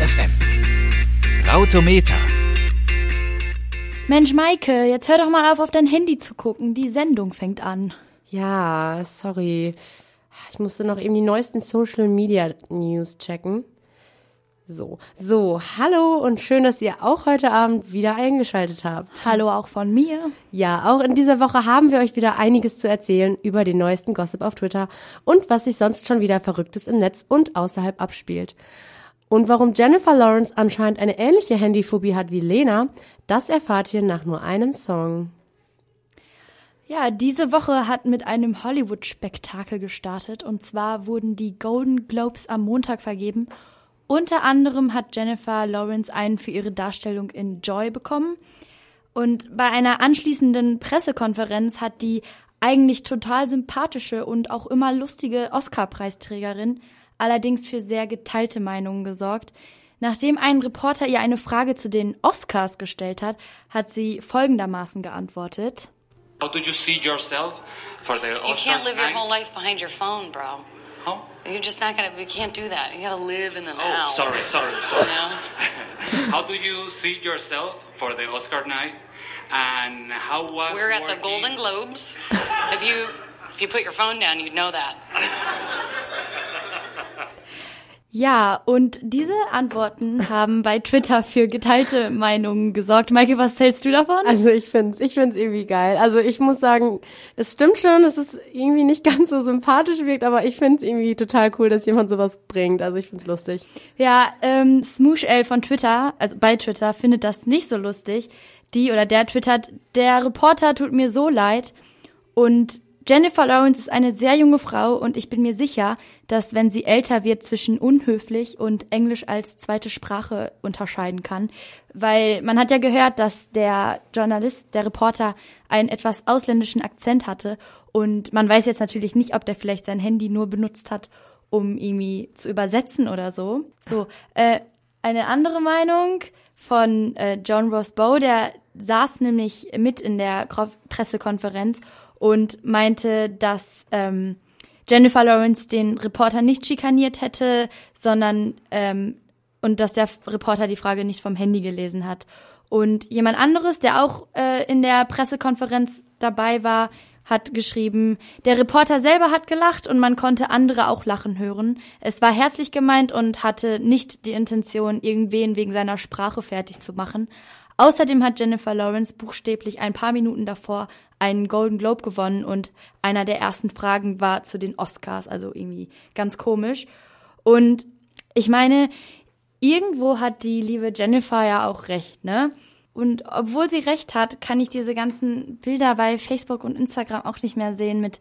FM. Rautometer. Mensch, Maike, jetzt hör doch mal auf, auf dein Handy zu gucken. Die Sendung fängt an. Ja, sorry. Ich musste noch eben die neuesten Social Media News checken. So, so, hallo und schön, dass ihr auch heute Abend wieder eingeschaltet habt. Hallo auch von mir. Ja, auch in dieser Woche haben wir euch wieder einiges zu erzählen über den neuesten Gossip auf Twitter und was sich sonst schon wieder Verrücktes im Netz und außerhalb abspielt. Und warum Jennifer Lawrence anscheinend eine ähnliche Handyphobie hat wie Lena, das erfahrt ihr nach nur einem Song. Ja, diese Woche hat mit einem Hollywood-Spektakel gestartet und zwar wurden die Golden Globes am Montag vergeben unter anderem hat Jennifer Lawrence einen für ihre Darstellung in Joy bekommen. Und bei einer anschließenden Pressekonferenz hat die eigentlich total sympathische und auch immer lustige Oscar-Preisträgerin allerdings für sehr geteilte Meinungen gesorgt. Nachdem ein Reporter ihr eine Frage zu den Oscars gestellt hat, hat sie folgendermaßen geantwortet. How do you see yourself for the Oscars You can't live your night? whole life behind your phone, bro. Huh? You're just not gonna. You can't do that. You gotta live in the now. Oh, sorry, sorry, You sorry. know? How do you see yourself for the Oscar night? And how was We're at the working- Golden Globes. If you if you put your phone down, you'd know that. Ja, und diese Antworten haben bei Twitter für geteilte Meinungen gesorgt. Maike, was hältst du davon? Also ich find's, ich find's irgendwie geil. Also ich muss sagen, es stimmt schon, dass es irgendwie nicht ganz so sympathisch wirkt, aber ich find's irgendwie total cool, dass jemand sowas bringt. Also ich find's lustig. Ja, ähm, Smoosh L von Twitter, also bei Twitter, findet das nicht so lustig. Die oder der twittert, der Reporter tut mir so leid. Und Jennifer Lawrence ist eine sehr junge Frau und ich bin mir sicher, dass wenn sie älter wird, zwischen unhöflich und Englisch als zweite Sprache unterscheiden kann. Weil man hat ja gehört, dass der Journalist, der Reporter, einen etwas ausländischen Akzent hatte. Und man weiß jetzt natürlich nicht, ob der vielleicht sein Handy nur benutzt hat, um irgendwie zu übersetzen oder so. So, äh, eine andere Meinung von äh, John Ross Bow, der saß nämlich mit in der Pressekonferenz und meinte, dass ähm, Jennifer Lawrence den Reporter nicht schikaniert hätte, sondern ähm, und dass der Reporter die Frage nicht vom Handy gelesen hat. Und jemand anderes, der auch äh, in der Pressekonferenz dabei war, hat geschrieben, der Reporter selber hat gelacht und man konnte andere auch lachen hören. Es war herzlich gemeint und hatte nicht die Intention, irgendwen wegen seiner Sprache fertig zu machen. Außerdem hat Jennifer Lawrence buchstäblich ein paar Minuten davor einen Golden Globe gewonnen und einer der ersten Fragen war zu den Oscars, also irgendwie ganz komisch. Und ich meine, irgendwo hat die liebe Jennifer ja auch recht, ne? Und obwohl sie recht hat, kann ich diese ganzen Bilder bei Facebook und Instagram auch nicht mehr sehen mit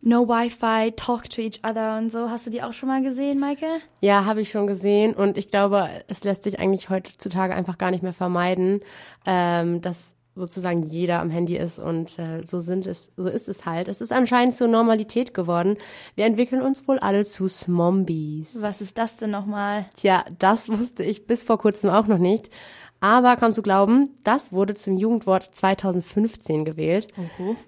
No Wi-Fi, Talk to each other und so. Hast du die auch schon mal gesehen, Maike? Ja, habe ich schon gesehen und ich glaube, es lässt sich eigentlich heutzutage einfach gar nicht mehr vermeiden, ähm, dass sozusagen jeder am Handy ist und äh, so sind es, so ist es halt. Es ist anscheinend zur Normalität geworden. Wir entwickeln uns wohl alle zu Smombies. Was ist das denn nochmal? Tja, das wusste ich bis vor kurzem auch noch nicht. Aber kaum zu glauben, das wurde zum Jugendwort 2015 gewählt.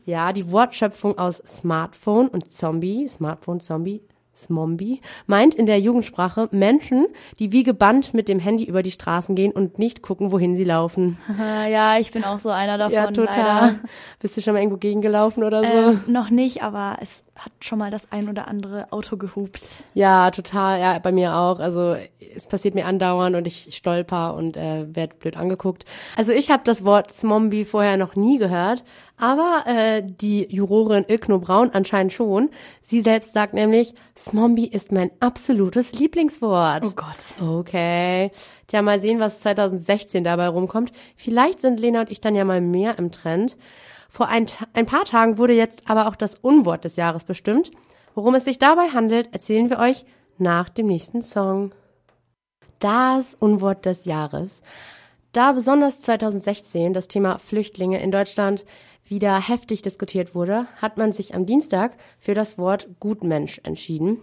Ja, die Wortschöpfung aus Smartphone und Zombie, Smartphone, Zombie, Smombie, meint in der Jugendsprache Menschen, die wie gebannt mit dem Handy über die Straßen gehen und nicht gucken, wohin sie laufen. Ja, ich bin auch so einer davon. ja, total. Leider. Bist du schon mal irgendwo gegengelaufen oder so? Ähm, noch nicht, aber es hat schon mal das ein oder andere Auto gehupt. Ja, total. Ja, bei mir auch. Also es passiert mir andauernd und ich stolper und äh, werde blöd angeguckt. Also ich habe das Wort Smombie vorher noch nie gehört, aber äh, die Jurorin Ilkno Braun anscheinend schon. Sie selbst sagt nämlich, Smombie ist mein absolutes Lieblingswort. Oh Gott. Okay. Tja, mal sehen, was 2016 dabei rumkommt. Vielleicht sind Lena und ich dann ja mal mehr im Trend. Vor ein, ein paar Tagen wurde jetzt aber auch das Unwort des Jahres bestimmt. Worum es sich dabei handelt, erzählen wir euch nach dem nächsten Song. Das Unwort des Jahres. Da besonders 2016 das Thema Flüchtlinge in Deutschland wieder heftig diskutiert wurde, hat man sich am Dienstag für das Wort Gutmensch entschieden.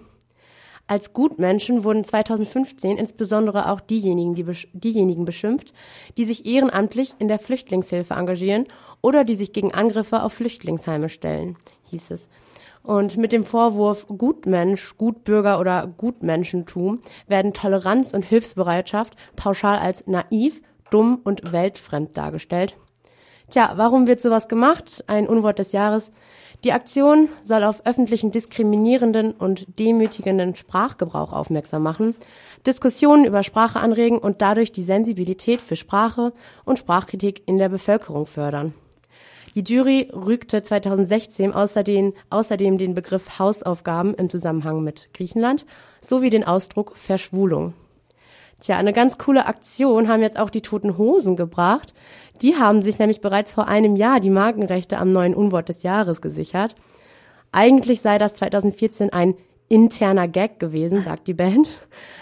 Als Gutmenschen wurden 2015 insbesondere auch diejenigen, die diejenigen beschimpft, die sich ehrenamtlich in der Flüchtlingshilfe engagieren oder die sich gegen Angriffe auf Flüchtlingsheime stellen, hieß es. Und mit dem Vorwurf Gutmensch, Gutbürger oder Gutmenschentum werden Toleranz und Hilfsbereitschaft pauschal als naiv, dumm und weltfremd dargestellt. Tja, warum wird sowas gemacht? Ein Unwort des Jahres. Die Aktion soll auf öffentlichen diskriminierenden und demütigenden Sprachgebrauch aufmerksam machen, Diskussionen über Sprache anregen und dadurch die Sensibilität für Sprache und Sprachkritik in der Bevölkerung fördern. Die Jury rügte 2016 außerdem, außerdem den Begriff Hausaufgaben im Zusammenhang mit Griechenland sowie den Ausdruck Verschwulung. Tja, eine ganz coole Aktion haben jetzt auch die Toten Hosen gebracht. Die haben sich nämlich bereits vor einem Jahr die Markenrechte am neuen Unwort des Jahres gesichert. Eigentlich sei das 2014 ein interner Gag gewesen, sagt die Band.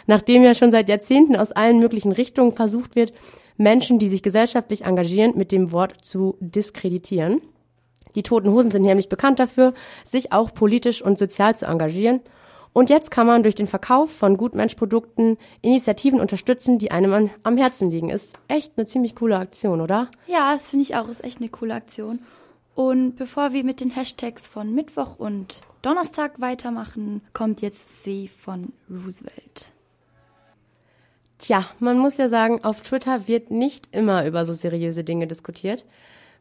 Nachdem ja schon seit Jahrzehnten aus allen möglichen Richtungen versucht wird, Menschen, die sich gesellschaftlich engagieren, mit dem Wort zu diskreditieren. Die Toten Hosen sind nämlich bekannt dafür, sich auch politisch und sozial zu engagieren und jetzt kann man durch den Verkauf von Gutmensch-Produkten Initiativen unterstützen, die einem an, am Herzen liegen. Ist echt eine ziemlich coole Aktion, oder? Ja, das finde ich auch. Ist echt eine coole Aktion. Und bevor wir mit den Hashtags von Mittwoch und Donnerstag weitermachen, kommt jetzt C von Roosevelt. Tja, man muss ja sagen, auf Twitter wird nicht immer über so seriöse Dinge diskutiert.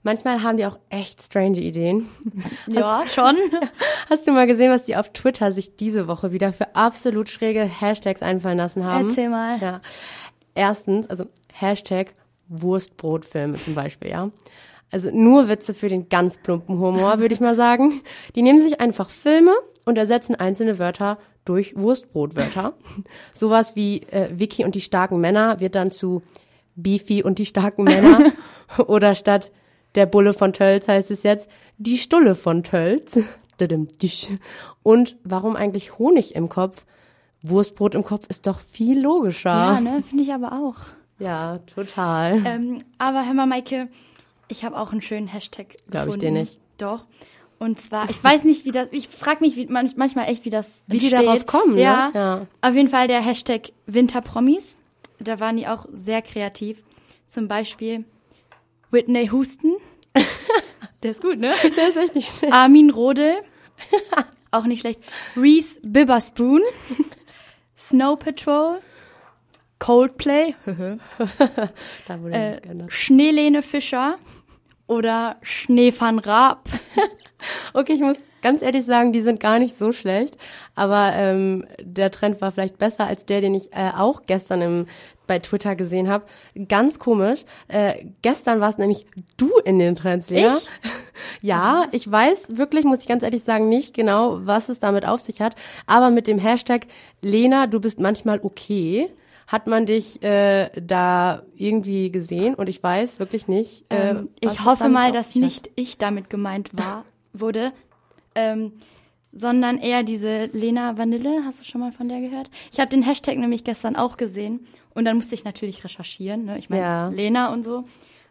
Manchmal haben die auch echt strange Ideen. Ja, schon. Hast du mal gesehen, was die auf Twitter sich diese Woche wieder für absolut schräge Hashtags einfallen lassen haben? Erzähl mal. Ja. Erstens, also Hashtag Wurstbrotfilme zum Beispiel, ja. Also nur Witze für den ganz plumpen Humor, würde ich mal sagen. Die nehmen sich einfach Filme und ersetzen einzelne Wörter durch Wurstbrotwörter. Sowas wie äh, Vicky und die starken Männer wird dann zu Beefy und die starken Männer. Oder statt der Bulle von Tölz heißt es jetzt die Stulle von Tölz. Und warum eigentlich Honig im Kopf? Wurstbrot im Kopf ist doch viel logischer. Ja, ne, finde ich aber auch. Ja, total. Ähm, aber hör mal, Maike, ich habe auch einen schönen Hashtag Glaube ich dir nicht. Doch. Und zwar, ich weiß nicht, wie das, ich frage mich wie, manchmal echt, wie das Wie die entsteht. darauf kommen, ja. ne? Ja. Auf jeden Fall der Hashtag Winterpromis. Da waren die auch sehr kreativ. Zum Beispiel Whitney Houston. der ist gut, ne? Der ist echt nicht schlecht. Armin Rodel. auch nicht schlecht. Reese Bibberspoon. Snow Patrol. Coldplay. Da wurde äh. Schneelene Fischer. Oder Schneefan Raab. Okay, ich muss ganz ehrlich sagen, die sind gar nicht so schlecht. Aber ähm, der Trend war vielleicht besser als der, den ich äh, auch gestern im, bei Twitter gesehen habe. Ganz komisch. Äh, gestern war es nämlich du in den Trends, Lea. Ich? Ja, ich weiß wirklich, muss ich ganz ehrlich sagen, nicht genau, was es damit auf sich hat. Aber mit dem Hashtag Lena, du bist manchmal okay, hat man dich äh, da irgendwie gesehen und ich weiß wirklich nicht. Äh, Ähm, ich hoffe mal, dass nicht ich damit gemeint war, wurde, ähm, sondern eher diese Lena Vanille. Hast du schon mal von der gehört? Ich habe den Hashtag nämlich gestern auch gesehen und dann musste ich natürlich recherchieren. Ne? Ich meine, Ja. Lena und so.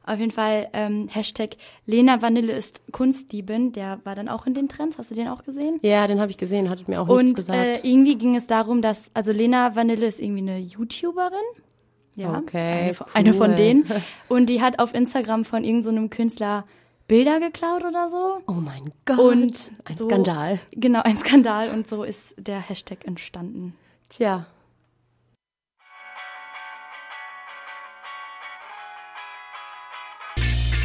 Auf jeden Fall ähm, Hashtag Lena Vanille ist Kunstdiebin. Der war dann auch in den Trends. Hast du den auch gesehen? Ja, den habe ich gesehen, hattet mir auch nichts Und gesagt. äh, irgendwie ging es darum, dass, also Lena Vanille ist irgendwie eine YouTuberin. Ja, Okay, eine, von- eine von cool. denen. Und die hat auf Instagram von irgendeinem so Künstler Bilder geklaut oder so. oh mein Gott. Und ein so, Skandal. Genau, ein Skandal. Und so ist der Hashtag entstanden. Tja.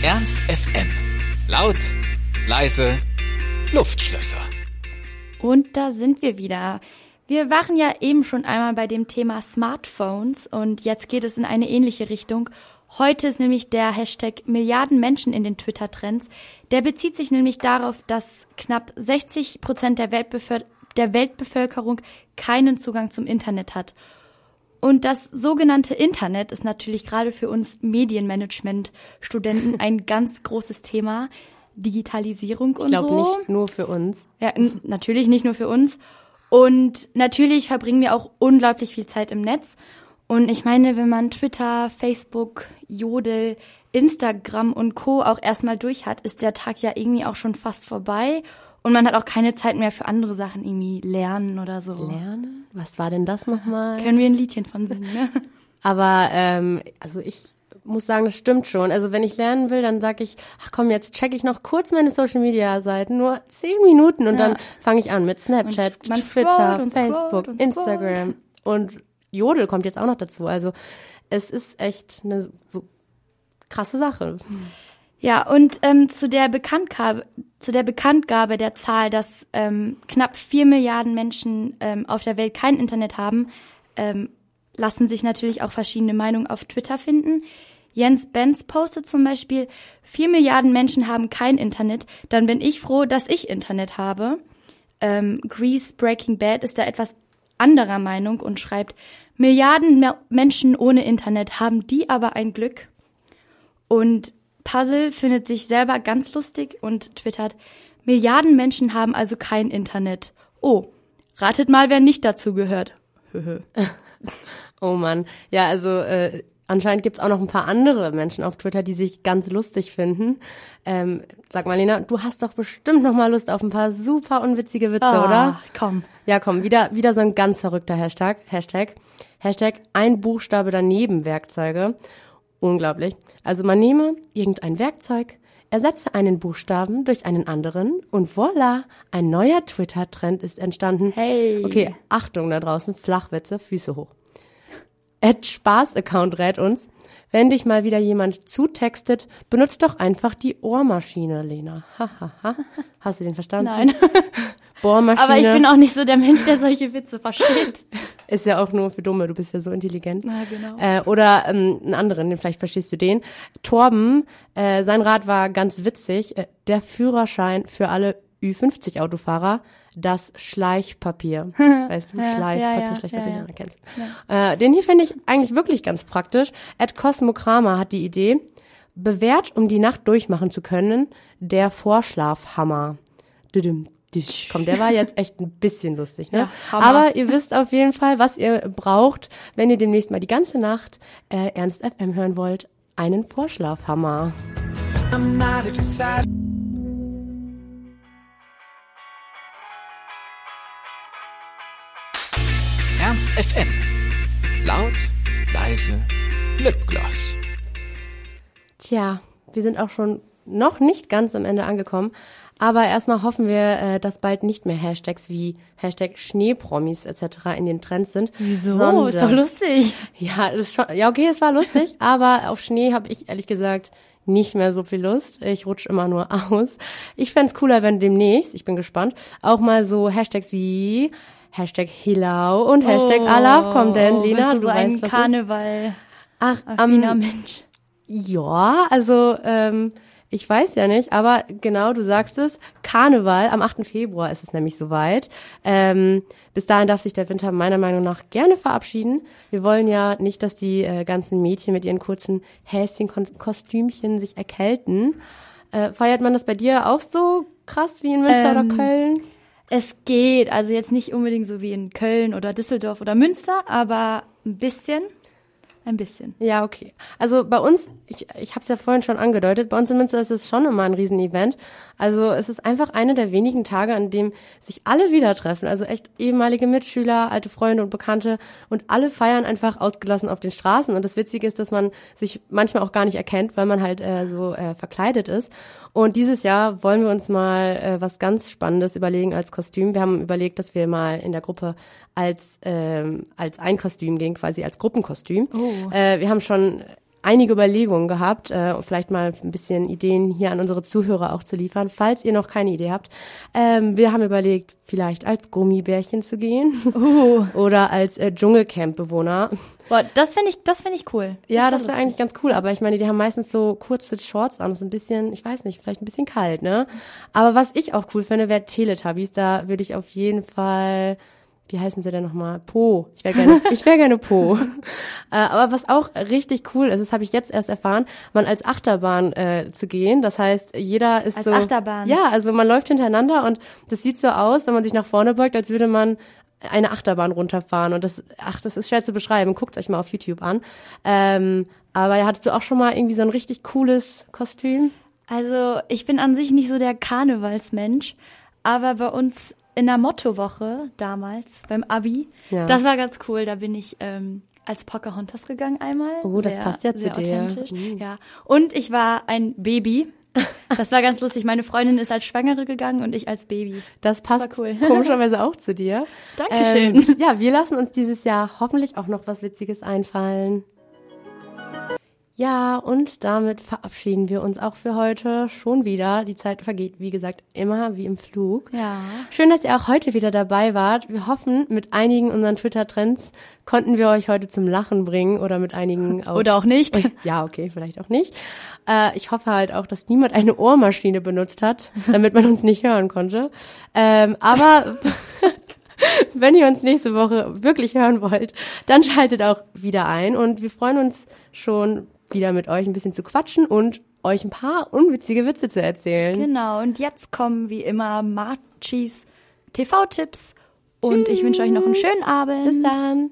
Ernst FM. Laut, leise, Luftschlösser. Und da sind wir wieder. Wir waren ja eben schon einmal bei dem Thema Smartphones und jetzt geht es in eine ähnliche Richtung. Heute ist nämlich der Hashtag Milliarden Menschen in den Twitter-Trends. Der bezieht sich nämlich darauf, dass knapp 60 Prozent der, Weltbevölker der Weltbevölkerung keinen Zugang zum Internet hat. Und das sogenannte Internet ist natürlich gerade für uns Medienmanagement-Studenten ein ganz großes Thema. Digitalisierung und Ich glaube so. nicht nur für uns. Ja, natürlich nicht nur für uns. Und natürlich verbringen wir auch unglaublich viel Zeit im Netz. Und ich meine, wenn man Twitter, Facebook, Jodel, Instagram und Co. auch erstmal durch hat, ist der Tag ja irgendwie auch schon fast vorbei. Und man hat auch keine Zeit mehr für andere Sachen, irgendwie lernen oder so. Lernen? Was war denn das nochmal? Können wir ein Liedchen von singen, ne? Aber ähm, also ich muss sagen, das stimmt schon. Also wenn ich lernen will, dann sage ich, ach komm, jetzt check ich noch kurz meine Social Media Seiten, nur zehn Minuten und Ja. dann fange ich an mit Snapchat, Twitter, Facebook, und Instagram und Jodel kommt jetzt auch noch dazu. Also es ist echt eine so krasse Sache. Ja, und ähm, zu der Bekanntgabe, zu der Bekanntgabe der Zahl, dass ähm, knapp vier Milliarden Menschen ähm, auf der Welt kein Internet haben, ähm, lassen sich natürlich auch verschiedene Meinungen auf Twitter finden. Jens Benz postet zum Beispiel, vier Milliarden Menschen haben kein Internet, dann bin ich froh, dass ich Internet habe. Ähm, Grease Breaking Bad ist da etwas anderer Meinung und schreibt, Milliarden Me- Menschen ohne Internet haben die aber ein Glück. Und Puzzle findet sich selber ganz lustig und twittert, Milliarden Menschen haben also kein Internet. Oh, ratet mal, wer nicht dazu gehört. Oh Mann. Ja, also äh, anscheinend gibt's auch noch ein paar andere Menschen auf Twitter, die sich ganz lustig finden. Ähm, sag mal, Lena, du hast doch bestimmt noch mal Lust auf ein paar super unwitzige Witze, oder? Ah, komm. Ja, komm, wieder, wieder so ein ganz verrückter Hashtag. Hashtag. Hashtag ein Buchstabe daneben Werkzeuge. Unglaublich. Also man nehme irgendein Werkzeug, ersetze einen Buchstaben durch einen anderen und voilà, ein neuer Twitter-Trend ist entstanden. Hey. Okay, Achtung da draußen, Flachwitze, Füße hoch. Ed Spaß-Account rät uns, wenn dich mal wieder jemand zutextet, benutzt doch einfach die Ohrmaschine, Lena. Hahaha. Hast du den verstanden? Nein. Bohrmaschine. Aber ich bin auch nicht so der Mensch, der solche Witze versteht. Ist ja auch nur für Dumme, du bist ja so intelligent. Na, genau. Äh, oder ähm, einen anderen, vielleicht verstehst du den. Torben, äh, sein Rat war ganz witzig. Äh, der Führerschein für alle Ü50-Autofahrer, das Schleichpapier. Weißt du, Ja, Schleifpapier, ja, ja, Schleichpapier, ja, ja, ja. kennst. Äh, den hier finde ich eigentlich wirklich ganz praktisch. Ed Cosmo Kramer hat die Idee, bewährt, um die Nacht durchmachen zu können, der Vorschlafhammer. Düdüm. Komm, der war jetzt echt ein bisschen lustig, ne? Ja. Aber ihr wisst auf jeden Fall, was ihr braucht, wenn ihr demnächst mal die ganze Nacht äh, Ernst FM hören wollt. Einen Vorschlafhammer. Ernst FM. Laut, leise, Lipgloss. Tja, wir sind auch schon noch nicht ganz am Ende angekommen. Aber erstmal hoffen wir, äh, dass bald nicht mehr Hashtags wie Hashtag Schneepromis etc. in den Trends sind. Wieso? sondern- Ist doch lustig. Ja, ist schon, ja, okay, es war lustig, aber auf Schnee habe ich ehrlich gesagt nicht mehr so viel Lust. Ich rutsch immer nur aus. Ich fänd's cooler, wenn demnächst, ich bin gespannt, auch mal so Hashtags wie Hashtag Hilau und Hashtag Alaf kommen, denn Lena, bist du du so ein weißt, was. Karneval Ach, affiner am, Mensch. ja, also ähm, ich weiß ja nicht, aber genau, du sagst es, Karneval, am 8. Februar ist es nämlich soweit. Ähm, bis dahin darf sich der Winter meiner Meinung nach gerne verabschieden. Wir wollen ja nicht, dass die äh, ganzen Mädchen mit ihren kurzen Häschenkostümchen sich erkälten. Äh, feiert man das bei dir auch so krass wie in Münster Ähm, oder Köln? Es geht, also jetzt nicht unbedingt so wie in Köln oder Düsseldorf oder Münster, aber ein bisschen. Ein bisschen. Ja, okay. Also bei uns, ich, ich habe es ja vorhin schon angedeutet, bei uns in Münster ist es schon immer ein Riesenevent. Also es ist einfach eine der wenigen Tage, an dem sich alle wieder treffen. Also echt ehemalige Mitschüler, alte Freunde und Bekannte und alle feiern einfach ausgelassen auf den Straßen. Und das Witzige ist, dass man sich manchmal auch gar nicht erkennt, weil man halt äh, so äh, verkleidet ist. Und dieses Jahr wollen wir uns mal äh, was ganz Spannendes überlegen als Kostüm. Wir haben überlegt, dass wir mal in der Gruppe als ähm, als ein Kostüm gehen, quasi als Gruppenkostüm. Äh, wir haben schon einige Überlegungen gehabt, äh, vielleicht mal ein bisschen Ideen hier an unsere Zuhörer auch zu liefern, falls ihr noch keine Idee habt. Ähm, wir haben überlegt, vielleicht als Gummibärchen zu gehen oder als äh, Dschungelcamp-Bewohner. Boah, das finde ich, das finde ich cool. Ja, das wär wäre eigentlich ganz cool, aber ich meine, die haben meistens so kurze Shorts an, das ist ein bisschen, ich weiß nicht, vielleicht ein bisschen kalt, ne? Aber was ich auch cool finde, wäre Teletubbies, da würde ich auf jeden Fall, wie heißen sie denn nochmal? Po. Ich wäre gerne, ich wäre gerne Po. äh, aber was auch richtig cool ist, das habe ich jetzt erst erfahren, man als Achterbahn äh, zu gehen. Das heißt, jeder ist Als so. Achterbahn. Ja, also man läuft hintereinander und das sieht so aus, wenn man sich nach vorne beugt, als würde man eine Achterbahn runterfahren und das, ach, das ist schwer zu beschreiben. Guckt euch mal auf YouTube an. Ähm, aber hattest du auch schon mal irgendwie so ein richtig cooles Kostüm? Also, ich bin an sich nicht so der Karnevalsmensch, aber bei uns in der Mottowoche damals beim Abi, Ja. das war ganz cool. Da bin ich ähm, als Pocahontas gegangen einmal. Oh, das passt ja zu sehr dir. authentisch. Mhm. Ja. Und ich war ein Baby. Das war ganz lustig. Meine Freundin ist als Schwangere gegangen und ich als Baby. Das passt war cool. komischerweise auch zu dir. Dankeschön. Ähm, ja, wir lassen uns dieses Jahr hoffentlich auch noch was Witziges einfallen. Ja, und damit verabschieden wir uns auch für heute schon wieder. Die Zeit vergeht, wie gesagt, immer wie im Flug. Ja. Schön, dass ihr auch heute wieder dabei wart. Wir hoffen, mit einigen unseren Twitter-Trends konnten wir euch heute zum Lachen bringen oder mit einigen auch. Oder auch nicht. Ja, okay, vielleicht auch nicht. Äh, ich hoffe halt auch, dass niemand eine Ohrmaschine benutzt hat, damit man uns nicht hören konnte. Ähm, aber wenn ihr uns nächste Woche wirklich hören wollt, dann schaltet auch wieder ein und wir freuen uns schon wieder mit euch ein bisschen zu quatschen und euch ein paar unwitzige Witze zu erzählen. Genau. Und jetzt kommen wie immer Marchis TV-Tipps. Und ich wünsche euch noch einen schönen Abend. Bis dann.